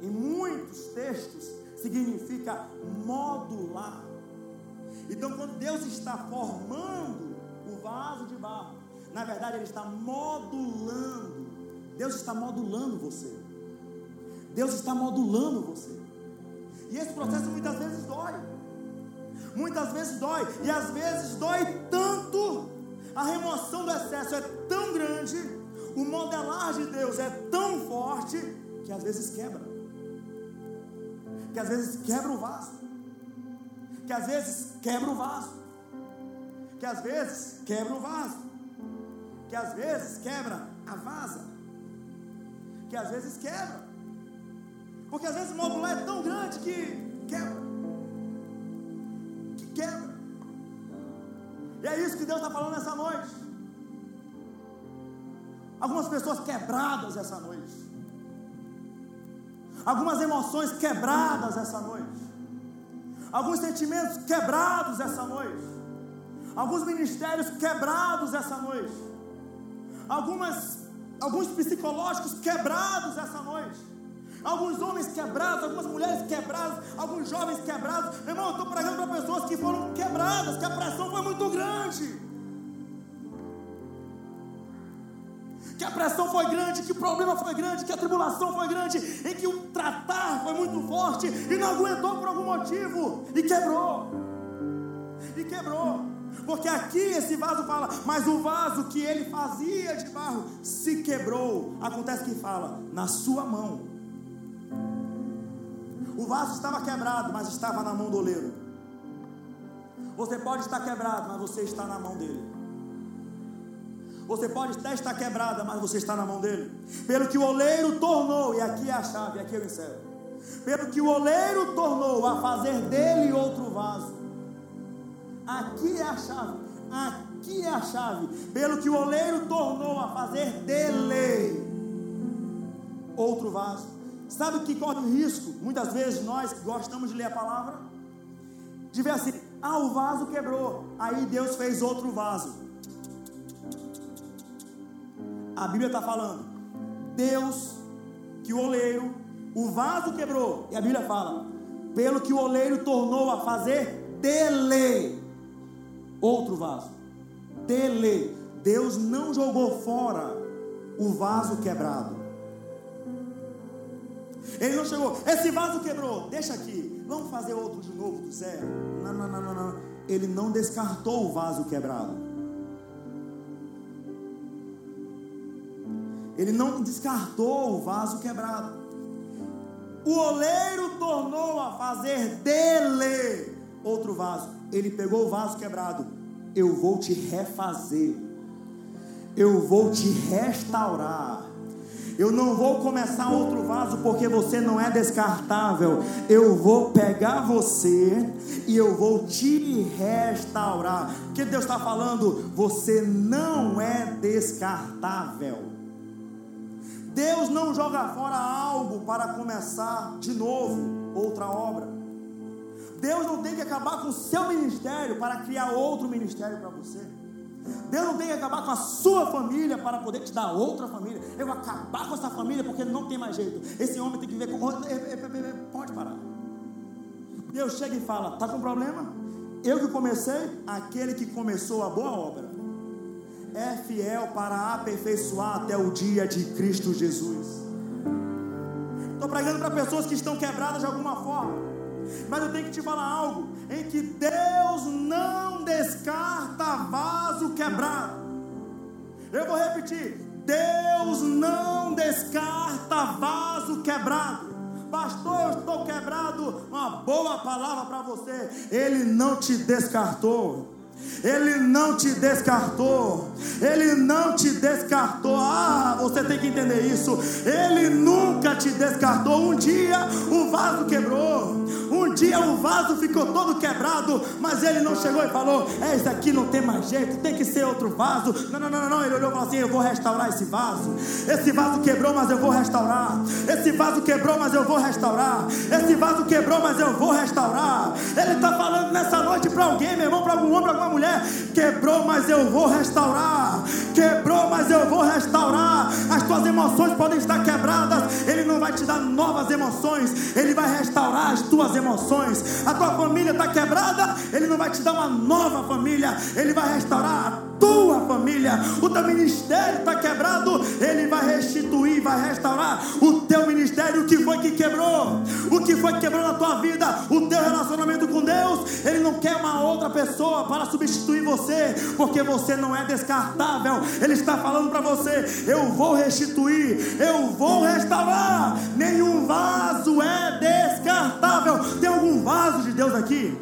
em muitos textos, significa modular. Então, quando Deus está formando o vaso de barro, na verdade, Ele está modulando. Deus está modulando você. Deus está modulando você. E esse processo muitas vezes dói muitas vezes dói, e às vezes dói tanto, a remoção do excesso é tão grande, o modelar de Deus é tão forte, que às vezes quebra. que às vezes quebra o vaso, que às vezes quebra o vaso, que às vezes quebra o vaso, que às vezes quebra a vaza, que às vezes quebra, porque às vezes o módulo é tão grande que quebra, que quebra, e é isso que Deus está falando nessa noite. Algumas pessoas quebradas essa noite. Algumas emoções quebradas essa noite, alguns sentimentos quebrados essa noite, alguns ministérios quebrados essa noite, algumas, alguns psicológicos quebrados essa noite. Alguns homens quebrados, algumas mulheres quebradas, alguns jovens quebrados. Meu irmão, eu estou pregando para pessoas que foram quebradas, que a pressão foi muito grande. que a pressão foi grande, que o problema foi grande, que a tribulação foi grande, em que o tratar foi muito forte e não aguentou por algum motivo e quebrou. E quebrou. Porque aqui esse vaso fala, mas o vaso que ele fazia de barro se quebrou. Acontece que fala, na sua mão. O vaso estava quebrado, mas estava na mão do oleiro. Você pode estar quebrado, mas você está na mão dele. Você pode até estar quebrada, mas você está na mão dele. Pelo que o oleiro tornou, e aqui é a chave, aqui eu encerro. Pelo que o oleiro tornou a fazer dele outro vaso. Aqui é a chave. Aqui é a chave. Pelo que o oleiro tornou a fazer dele outro vaso. Sabe o que corre o risco? Muitas vezes nós que gostamos de ler a palavra, de ver assim: ah, o vaso quebrou. Aí Deus fez outro vaso. A Bíblia está falando, Deus, que o oleiro, o vaso quebrou, e a Bíblia fala, pelo que o oleiro tornou a fazer dele outro vaso. Dele. Deus não jogou fora o vaso quebrado. Ele não chegou, esse vaso quebrou, deixa aqui, vamos fazer outro de novo do zero. Não, não, não, não, não. Ele não descartou o vaso quebrado. Ele não descartou o vaso quebrado. O oleiro tornou a fazer dele outro vaso. Ele pegou o vaso quebrado. Eu vou te refazer. Eu vou te restaurar. Eu não vou começar outro vaso porque você não é descartável. Eu vou pegar você e eu vou te restaurar. O que Deus está falando? Você não é descartável. Deus não joga fora algo para começar de novo outra obra. Deus não tem que acabar com o seu ministério para criar outro ministério para você. Deus não tem que acabar com a sua família para poder te dar outra família. Eu vou acabar com essa família porque não tem mais jeito. Esse homem tem que ver com. Pode parar. Deus chega e fala: Está com problema? Eu que comecei, aquele que começou a boa obra é fiel para aperfeiçoar até o dia de Cristo Jesus. Estou pregando para pessoas que estão quebradas de alguma forma, mas eu tenho que te falar algo: em que Deus não descarta vaso quebrado. Eu vou repetir: Deus não descarta vaso quebrado. Pastor, eu estou quebrado. Uma boa palavra para você. Ele não te descartou. Ele não te descartou. Ele não te descartou. Ah, você tem que entender isso. Ele nunca te descartou. Um dia o vaso quebrou. Um dia o vaso ficou todo quebrado, mas ele não chegou e falou: É, isso aqui não tem mais jeito, tem que ser outro vaso. Não, não, não, não. Ele olhou e falou assim: Eu vou restaurar esse vaso. Esse vaso quebrou, mas eu vou restaurar. Esse vaso quebrou, mas eu vou restaurar. Esse vaso quebrou, mas eu vou restaurar. Ele está falando nessa noite para alguém, meu irmão, para algum homem, para alguma mulher: Quebrou, mas eu vou restaurar. Quebrou, mas eu vou restaurar. As tuas emoções podem estar quebradas. Ele não vai te dar novas emoções. Ele vai restaurar as tuas emoções. A tua família está quebrada, Ele não vai te dar uma nova família, Ele vai restaurar a tua família. O teu ministério está quebrado, Ele vai restituir, vai restaurar o teu ministério. O que foi que quebrou? O que foi que quebrou na tua vida? O teu relacionamento com Deus? Ele não quer uma outra pessoa para substituir você, porque você não é descartável. Ele está falando para você: eu vou restituir, eu vou restaurar. Nenhum vaso é descartável. Tem algum vaso de Deus aqui?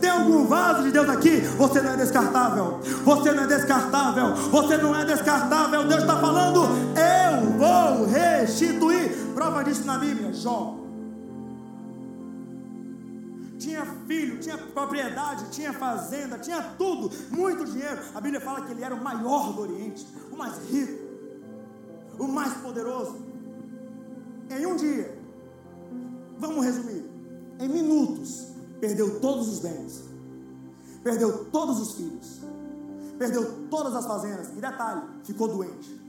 Tem algum vaso de Deus aqui? Você não é descartável. Você não é descartável. Você não é descartável. Deus está falando: eu vou restituir. Prova disso na Bíblia, Jó. Tinha filho, tinha propriedade, tinha fazenda, tinha tudo, muito dinheiro. A Bíblia fala que ele era o maior do Oriente, o mais rico, o mais poderoso. Em um dia, vamos resumir, em minutos, perdeu todos os bens, perdeu todos os filhos, perdeu todas as fazendas. E detalhe, ficou doente.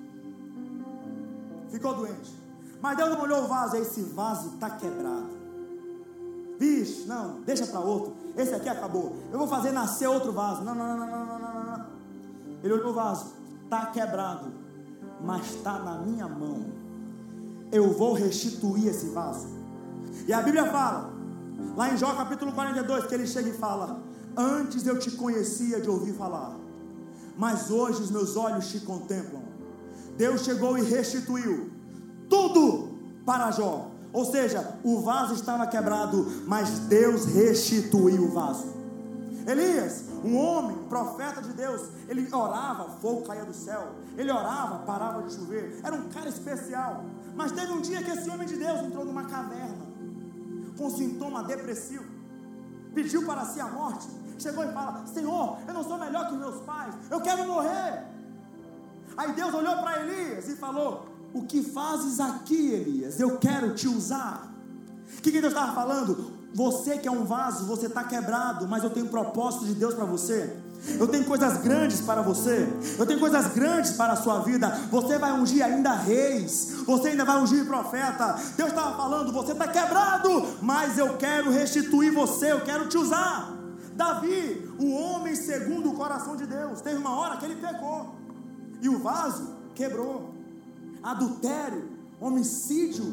Ficou doente. Mas Deus não olhou o vaso, esse vaso está quebrado. Vixe, não, deixa para outro. Esse aqui acabou. Eu vou fazer nascer outro vaso. Não, não, não, não, não, não, não. Ele olhou o vaso, está quebrado, mas está na minha mão. Eu vou restituir esse vaso. E a Bíblia fala Lá em Jó capítulo 42, que ele chega e fala: Antes eu te conhecia de ouvir falar, mas hoje os meus olhos te contemplam. Deus chegou e restituiu tudo para Jó. Ou seja, o vaso estava quebrado, mas Deus restituiu o vaso. Elias, um homem, profeta de Deus, ele orava, fogo caía do céu. Ele orava, parava de chover. Era um cara especial. Mas teve um dia que esse homem de Deus entrou numa caverna com sintoma depressivo, pediu para si a morte, chegou e fala: Senhor, eu não sou melhor que meus pais, eu quero morrer. Aí Deus olhou para Elias e falou: O que fazes aqui, Elias? Eu quero te usar. O que, que Deus estava falando? Você que é um vaso, você está quebrado, mas eu tenho propósito de Deus para você. Eu tenho coisas grandes para você. Eu tenho coisas grandes para a sua vida. Você vai ungir ainda reis. Você ainda vai ungir profeta. Deus estava falando: você está quebrado, mas eu quero restituir você. Eu quero te usar. Davi, o homem segundo o coração de Deus, teve uma hora que ele pecou e o vaso quebrou. Adultério, homicídio.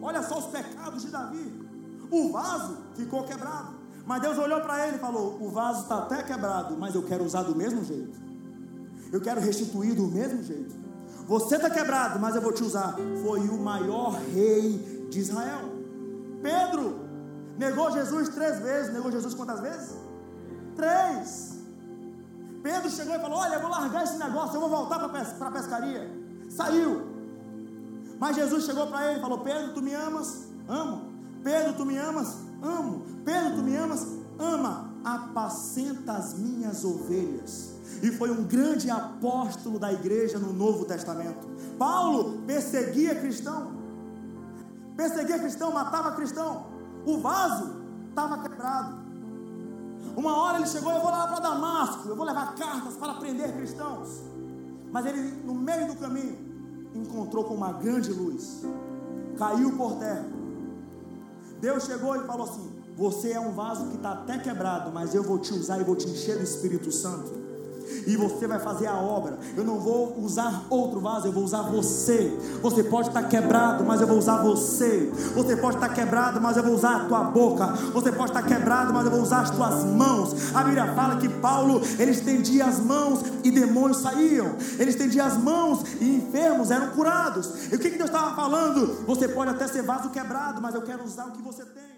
Olha só os pecados de Davi. O vaso ficou quebrado. Mas Deus olhou para ele e falou: O vaso está até quebrado, mas eu quero usar do mesmo jeito. Eu quero restituir do mesmo jeito. Você está quebrado, mas eu vou te usar. Foi o maior rei de Israel. Pedro negou Jesus três vezes. Negou Jesus quantas vezes? Três. Pedro chegou e falou: Olha, eu vou largar esse negócio, eu vou voltar para a pescaria. Saiu. Mas Jesus chegou para ele e falou: Pedro, tu me amas? Amo. Pedro, tu me amas? amo. Pedro, tu me amas? Ama. Apacenta as minhas ovelhas. E foi um grande apóstolo da igreja no Novo Testamento. Paulo perseguia cristão. Perseguia cristão, matava cristão. O vaso estava quebrado. Uma hora ele chegou, eu vou lá para Damasco, eu vou levar cartas para prender cristãos. Mas ele, no meio do caminho, encontrou com uma grande luz. Caiu por terra Deus chegou e falou assim: Você é um vaso que está até quebrado, mas eu vou te usar e vou te encher do Espírito Santo. E você vai fazer a obra. Eu não vou usar outro vaso, eu vou usar você. Você pode estar quebrado, mas eu vou usar você. Você pode estar quebrado, mas eu vou usar a tua boca. Você pode estar quebrado, mas eu vou usar as tuas mãos. A Bíblia fala que Paulo, ele estendia as mãos e demônios saíam. Ele estendia as mãos e enfermos eram curados. E o que, que Deus estava falando? Você pode até ser vaso quebrado, mas eu quero usar o que você tem.